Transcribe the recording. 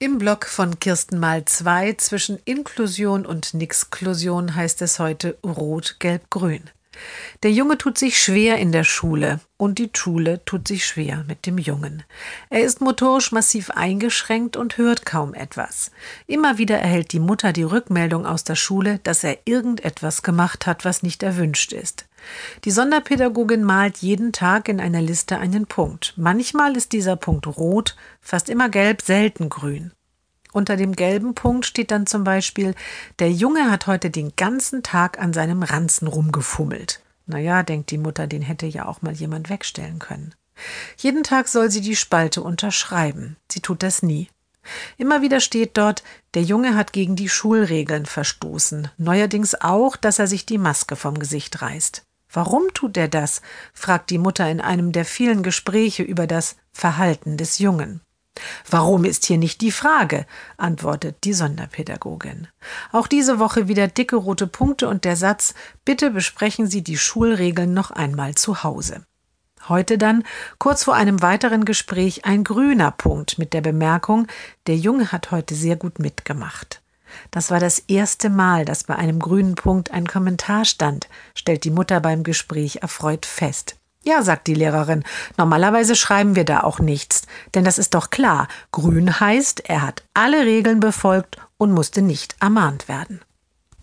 Im Blog von Kirsten mal 2 zwischen Inklusion und Nixklusion heißt es heute Rot, Gelb, Grün. Der Junge tut sich schwer in der Schule und die Schule tut sich schwer mit dem Jungen. Er ist motorisch massiv eingeschränkt und hört kaum etwas. Immer wieder erhält die Mutter die Rückmeldung aus der Schule, dass er irgendetwas gemacht hat, was nicht erwünscht ist. Die Sonderpädagogin malt jeden Tag in einer Liste einen Punkt. Manchmal ist dieser Punkt rot, fast immer gelb, selten grün. Unter dem gelben Punkt steht dann zum Beispiel, der Junge hat heute den ganzen Tag an seinem Ranzen rumgefummelt. Naja, denkt die Mutter, den hätte ja auch mal jemand wegstellen können. Jeden Tag soll sie die Spalte unterschreiben. Sie tut das nie. Immer wieder steht dort, der Junge hat gegen die Schulregeln verstoßen, neuerdings auch, dass er sich die Maske vom Gesicht reißt. Warum tut er das? fragt die Mutter in einem der vielen Gespräche über das Verhalten des Jungen. Warum ist hier nicht die Frage? antwortet die Sonderpädagogin. Auch diese Woche wieder dicke rote Punkte und der Satz Bitte besprechen Sie die Schulregeln noch einmal zu Hause. Heute dann, kurz vor einem weiteren Gespräch, ein grüner Punkt mit der Bemerkung, der Junge hat heute sehr gut mitgemacht. Das war das erste Mal, dass bei einem grünen Punkt ein Kommentar stand, stellt die Mutter beim Gespräch erfreut fest. Ja, sagt die Lehrerin, normalerweise schreiben wir da auch nichts, denn das ist doch klar, grün heißt, er hat alle Regeln befolgt und musste nicht ermahnt werden.